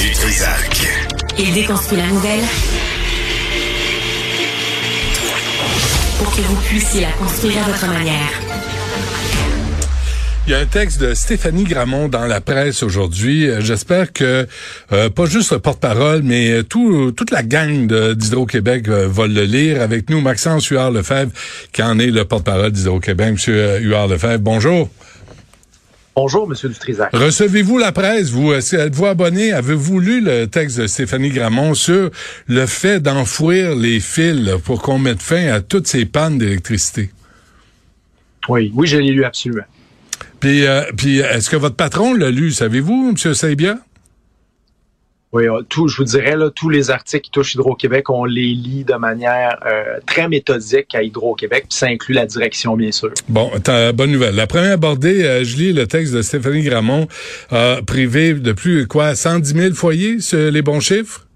du Trisac. Il déconstruit la nouvelle pour que vous puissiez la construire à votre manière. Il y a un texte de Stéphanie Gramont dans la presse aujourd'hui. Euh, j'espère que euh, pas juste le porte-parole, mais euh, tout, toute la gang d'Hydro-Québec va le lire. Avec nous, Maxence Huard-Lefebvre, qui en est le porte-parole d'Hydro-Québec. Monsieur Huard-Lefebvre, bonjour. Bonjour, Monsieur Dutrisac. Recevez-vous la presse? Vous êtes-vous abonné? Avez-vous lu le texte de Stéphanie Gramont sur le fait d'enfouir les fils pour qu'on mette fin à toutes ces pannes d'électricité? Oui, oui, je l'ai lu absolument. Puis, euh, puis est-ce que votre patron l'a lu, savez-vous, M. Saibia? Oui, euh, tout, je vous dirais, là, tous les articles qui touchent Hydro-Québec, on les lit de manière euh, très méthodique à Hydro-Québec, puis ça inclut la direction, bien sûr. Bon, bonne nouvelle. La première abordée, je lis le texte de Stéphanie Gramont, privé de plus, quoi, 110 000 foyers, les bons chiffres?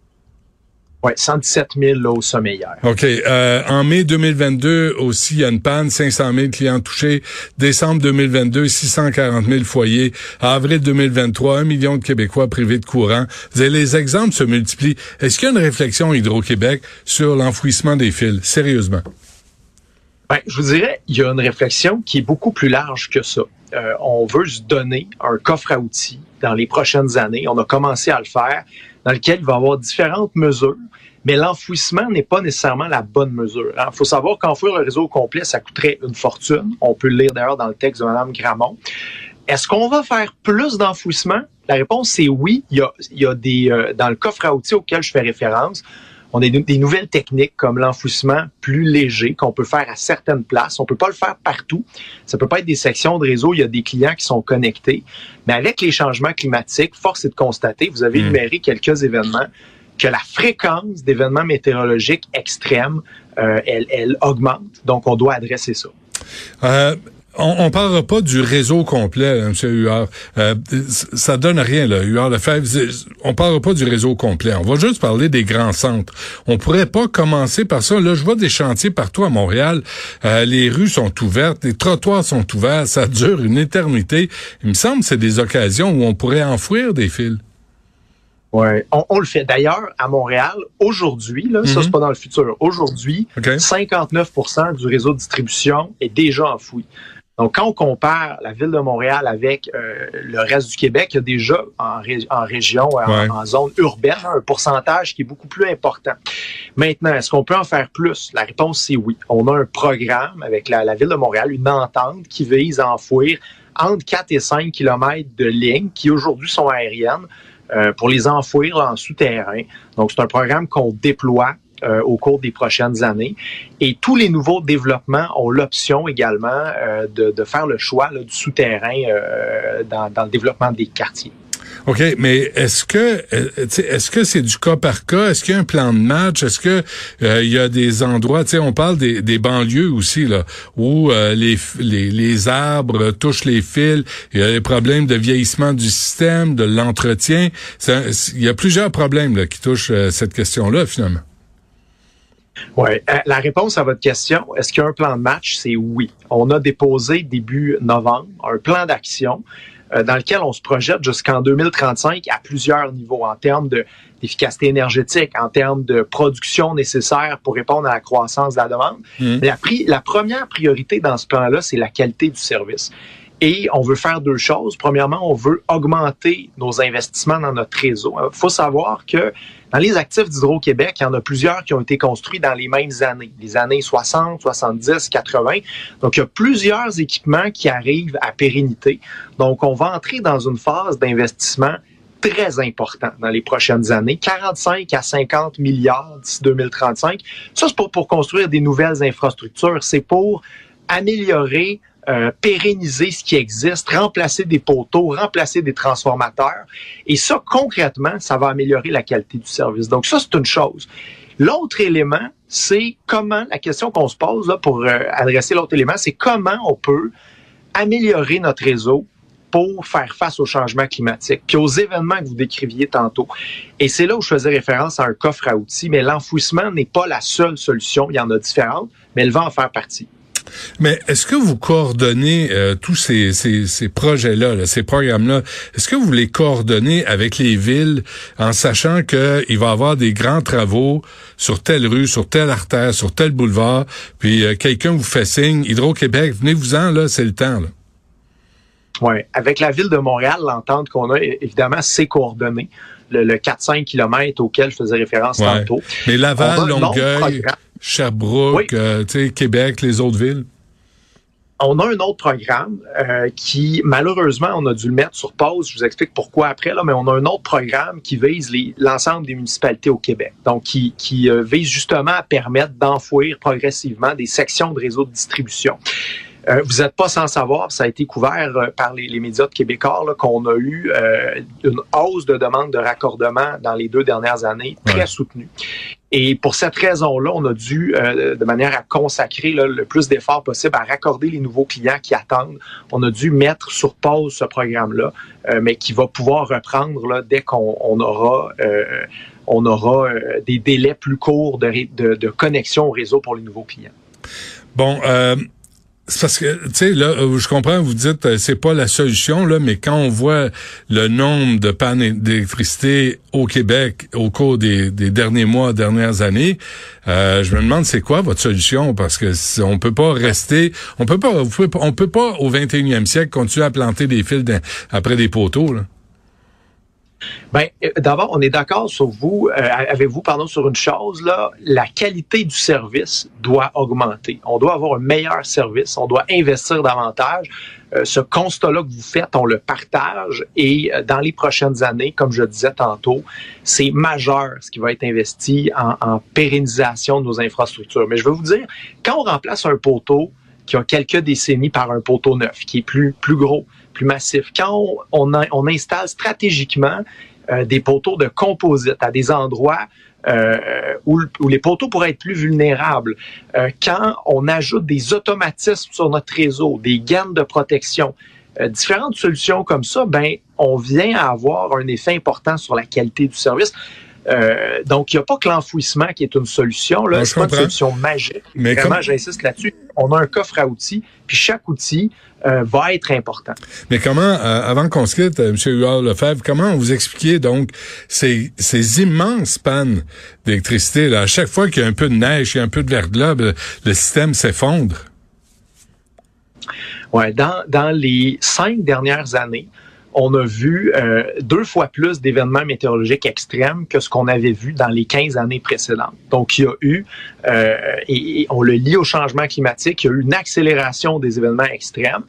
Oui, 117 000 là, au sommet hier. OK. Euh, en mai 2022 aussi, il y a une panne, 500 000 clients touchés. Décembre 2022, 640 000 foyers. avril 2023, 1 million de Québécois privés de courant. Les exemples se multiplient. Est-ce qu'il y a une réflexion Hydro-Québec sur l'enfouissement des fils? Sérieusement? Ben, je vous dirais, il y a une réflexion qui est beaucoup plus large que ça. Euh, on veut se donner un coffre à outils dans les prochaines années. On a commencé à le faire dans lequel il va y avoir différentes mesures, mais l'enfouissement n'est pas nécessairement la bonne mesure. Il hein. faut savoir qu'enfouir le réseau complet, ça coûterait une fortune. On peut le lire d'ailleurs dans le texte de Mme Gramont. Est-ce qu'on va faire plus d'enfouissement? La réponse, c'est oui. Il y a, il y a des, euh, dans le coffre à outils auquel je fais référence, on a des nouvelles techniques comme l'enfouissement plus léger qu'on peut faire à certaines places. On peut pas le faire partout. Ça peut pas être des sections de réseau. Il y a des clients qui sont connectés. Mais avec les changements climatiques, force est de constater, vous avez énuméré hmm. quelques événements, que la fréquence d'événements météorologiques extrêmes, euh, elle, elle augmente. Donc, on doit adresser ça. Euh, on, on parlera pas du réseau complet, M. Huard. Euh, ça donne rien, là, Huard Lefebvre. On parlera pas du réseau complet. On va juste parler des grands centres. On pourrait pas commencer par ça. Là, je vois des chantiers partout à Montréal. Euh, les rues sont ouvertes, les trottoirs sont ouverts. Ça dure une éternité. Il me semble que c'est des occasions où on pourrait enfouir des fils. Oui, on, le fait. D'ailleurs, à Montréal, aujourd'hui, là, ça c'est mhm. pas dans le futur, aujourd'hui, 59% du réseau de distribution est déjà enfoui. Donc, quand on compare la ville de Montréal avec euh, le reste du Québec, il y a déjà en, en région, en, zone urbaine, un pourcentage qui est beaucoup plus important. Maintenant, est-ce qu'on peut en faire plus? La réponse, c'est oui. On a un programme avec la, la ville de Montréal, une entente qui vise à enfouir entre 4 et 5 kilomètres de lignes qui aujourd'hui sont aériennes euh, pour les enfouir en souterrain. Donc, c'est un programme qu'on déploie euh, au cours des prochaines années. Et tous les nouveaux développements ont l'option également euh, de, de, faire le choix là, du souterrain euh, dans, dans le développement des quartiers. OK, mais est-ce que est-ce que c'est du cas par cas? Est-ce qu'il y a un plan de match? Est-ce que il y a des endroits, tu sais, on parle des, banlieues aussi, là, où les, les, les, arbres touchent les fils, il y a des problèmes de vieillissement du système, de l'entretien. Il y a plusieurs problèmes là, qui touchent cette question-là, finalement. Oui. Euh, la réponse à votre question, est-ce qu'il y a un plan de match? C'est oui. On a déposé début novembre un plan d'action euh, dans lequel on se projette jusqu'en 2035 à plusieurs niveaux en termes d'efficacité énergétique, en termes de production nécessaire pour répondre à la croissance de la demande. Mmh. La, la première priorité dans ce plan-là, c'est la qualité du service. Et on veut faire deux choses. Premièrement, on veut augmenter nos investissements dans notre réseau. Il faut savoir que dans les actifs d'Hydro-Québec, il y en a plusieurs qui ont été construits dans les mêmes années, les années 60, 70, 80. Donc, il y a plusieurs équipements qui arrivent à pérennité. Donc, on va entrer dans une phase d'investissement très important dans les prochaines années, 45 à 50 milliards d'ici 2035. Ça, c'est pas pour construire des nouvelles infrastructures, c'est pour améliorer euh, pérenniser ce qui existe, remplacer des poteaux, remplacer des transformateurs. Et ça, concrètement, ça va améliorer la qualité du service. Donc ça, c'est une chose. L'autre élément, c'est comment, la question qu'on se pose là, pour euh, adresser l'autre élément, c'est comment on peut améliorer notre réseau pour faire face au changement climatique, puis aux événements que vous décriviez tantôt. Et c'est là où je faisais référence à un coffre à outils, mais l'enfouissement n'est pas la seule solution, il y en a différentes, mais elle va en faire partie. Mais est-ce que vous coordonnez euh, tous ces, ces, ces projets-là, ces programmes-là, est-ce que vous les coordonnez avec les villes en sachant qu'il va y avoir des grands travaux sur telle rue, sur telle artère, sur tel boulevard, puis euh, quelqu'un vous fait signe, Hydro-Québec, venez-vous-en, là, c'est le temps, là? Oui, avec la ville de Montréal, l'entente qu'on a, évidemment, c'est coordonné. Le, 4-5 km auquel je faisais référence tantôt. Mais Laval, Longueuil, Sherbrooke, euh, Québec, les autres villes? On a un autre programme euh, qui, malheureusement, on a dû le mettre sur pause. Je vous explique pourquoi après, là, mais on a un autre programme qui vise l'ensemble des municipalités au Québec. Donc, qui, qui euh, vise justement à permettre d'enfouir progressivement des sections de réseau de distribution. Euh, vous n'êtes pas sans savoir, ça a été couvert euh, par les, médias de québécois, qu'on a eu euh, une hausse de demande de raccordement dans les deux dernières années, très soutenue. Et pour cette raison-là, on a dû, de manière à consacrer le plus d'efforts possible à raccorder les nouveaux clients qui attendent. On a dû mettre sur pause ce programme-là, mais qui va pouvoir reprendre dès qu'on aura, aura des délais plus courts de, connexion au réseau pour les nouveaux clients. Bon, c'est parce que, tu sais, là, euh, je comprends, vous dites, euh, c'est pas la solution, là, mais quand on voit le nombre de pannes d'électricité au Québec au cours des, derniers mois, dernières années, euh, je me demande c'est quoi votre solution, parce que on peut pas rester, on peut pas, on peut pas au 21e siècle continuer à planter des fils après des poteaux, là. Ben, euh, d'abord, on est d'accord sur vous, euh, avec vous, pardon, sur une chose là, la qualité du service doit augmenter. On doit avoir un meilleur service, on doit investir davantage. Euh, ce constat-là que vous faites, on le partage et dans les prochaines années, comme je disais tantôt, c'est majeur ce qui va être investi en pérennisation de nos infrastructures. Mais je veux vous dire, quand on remplace un poteau qui a quelques décennies par un poteau neuf, qui est plus plus gros, plus massif. Quand on, on, installe stratégiquement euh, des poteaux de composite à des endroits euh, où, où, les poteaux pourraient être plus vulnérables, euh, quand on ajoute des automatismes sur notre réseau, des gaines de protection, différentes solutions comme ça, ben on vient à avoir un effet important sur la qualité du service. Euh, donc, il n'y a pas que l'enfouissement qui est une solution. Là, c'est pas une solution magique. Mais Vraiment, j'insiste là-dessus. On a un coffre à outils, puis chaque outil euh, va être important. Mais comment, euh, avant qu'on se quitte, M. Huard Lefebvre, comment vous expliquez donc ces, ces immenses pannes d'électricité? À chaque fois qu'il y a un peu de neige, il y a un peu de verglas, ben, le système s'effondre. Ouais, dans, dans les cinq dernières années, on a vu euh, deux fois plus d'événements météorologiques extrêmes que ce qu'on avait vu dans les 15 années précédentes. Donc, il y a eu, euh, et, on le lit au changement climatique, il y a eu une accélération des événements extrêmes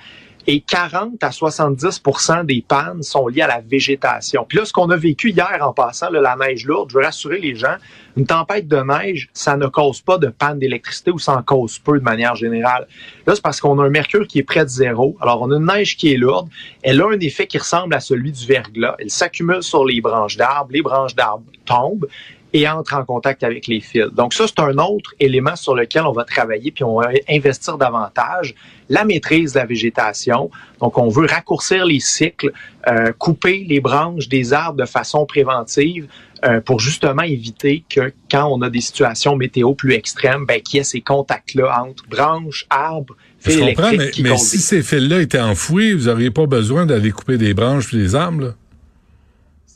et 40 à 70% des pannes sont liées à la végétation. Puis là, ce qu'on a vécu hier en passant, la neige lourde, je veux rassurer les gens, une tempête de neige, ça ne cause pas de panne d'électricité ou ça en cause peu de manière générale. Là, c'est parce qu'on a un mercure qui est près de zéro. Alors, on a une neige qui est lourde. Elle a un effet qui ressemble à celui du verglas. Elle s'accumule sur les branches d'arbres. Les branches d'arbres tombent et entre en contact avec les fils. Donc ça, c'est un autre élément sur lequel on va travailler, puis on va investir davantage. La maîtrise de la végétation. Donc, on veut raccourcir les cycles, euh, couper les branches des arbres de façon préventive euh, pour justement éviter que quand on a des situations météo plus extrêmes, ben, qu'il y ait ces contacts-là entre branches, arbres, fils électriques. mais, mais si ces fils-là étaient enfouis, vous n'auriez pas besoin d'aller couper des branches et des arbres, là?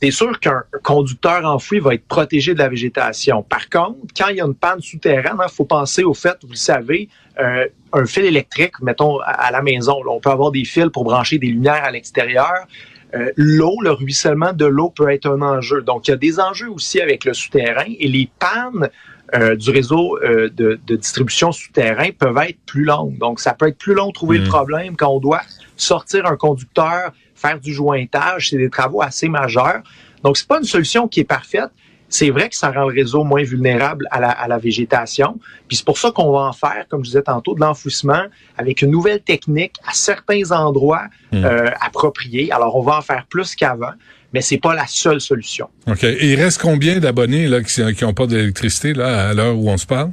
C'est sûr qu'un conducteur enfoui va être protégé de la végétation. Par contre, quand il y a une panne souterraine, il hein, faut penser au fait, vous le savez, euh, un fil électrique, mettons à, la maison, on peut avoir des fils pour brancher des lumières à l'extérieur. Euh, l'eau, le ruissellement de l'eau peut être un enjeu. Donc, il y a des enjeux aussi avec le souterrain et les pannes euh, du réseau de, distribution souterrain peuvent être plus longues. Donc, ça peut être plus long de trouver le mmh. problème quand on doit sortir un conducteur, faire du jointage, c'est des travaux assez majeurs. Donc, c'est pas une solution qui est parfaite. C'est vrai que ça rend le réseau moins vulnérable à la, à la végétation. Puis c'est pour ça qu'on va en faire, comme je disais tantôt, de l'enfouissement avec une nouvelle technique à certains endroits hmm. euh, appropriés. Alors, on va en faire plus qu'avant, mais c'est pas la seule solution. OK. Et il reste combien d'abonnés là qui n'ont pas d'électricité là à l'heure où on se parle?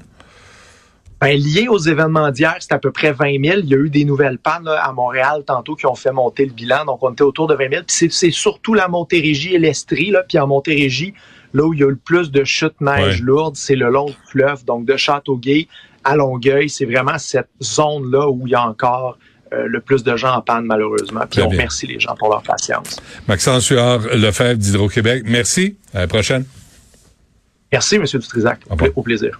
Ben, lié aux événements d'hier, c'est à peu près 20 000. Il y a eu des nouvelles pannes à Montréal tantôt qui ont fait monter le bilan. Donc, on était autour de 20 000. Puis c'est surtout la Montérégie et l'Estrie. Là. Puis en Montérégie, là où il y a le plus de chutes neige lourdes, c'est le long du fleuve, donc de Châteauguay à Longueuil, c'est vraiment cette zone-là où il y a encore le plus de gens en panne, malheureusement. Puis on remercie les gens pour leur patience. Maxence Huard, Lefebvre d'Hydro-Québec, merci. À la prochaine. Merci, M. Dutrisac. Au plaisir.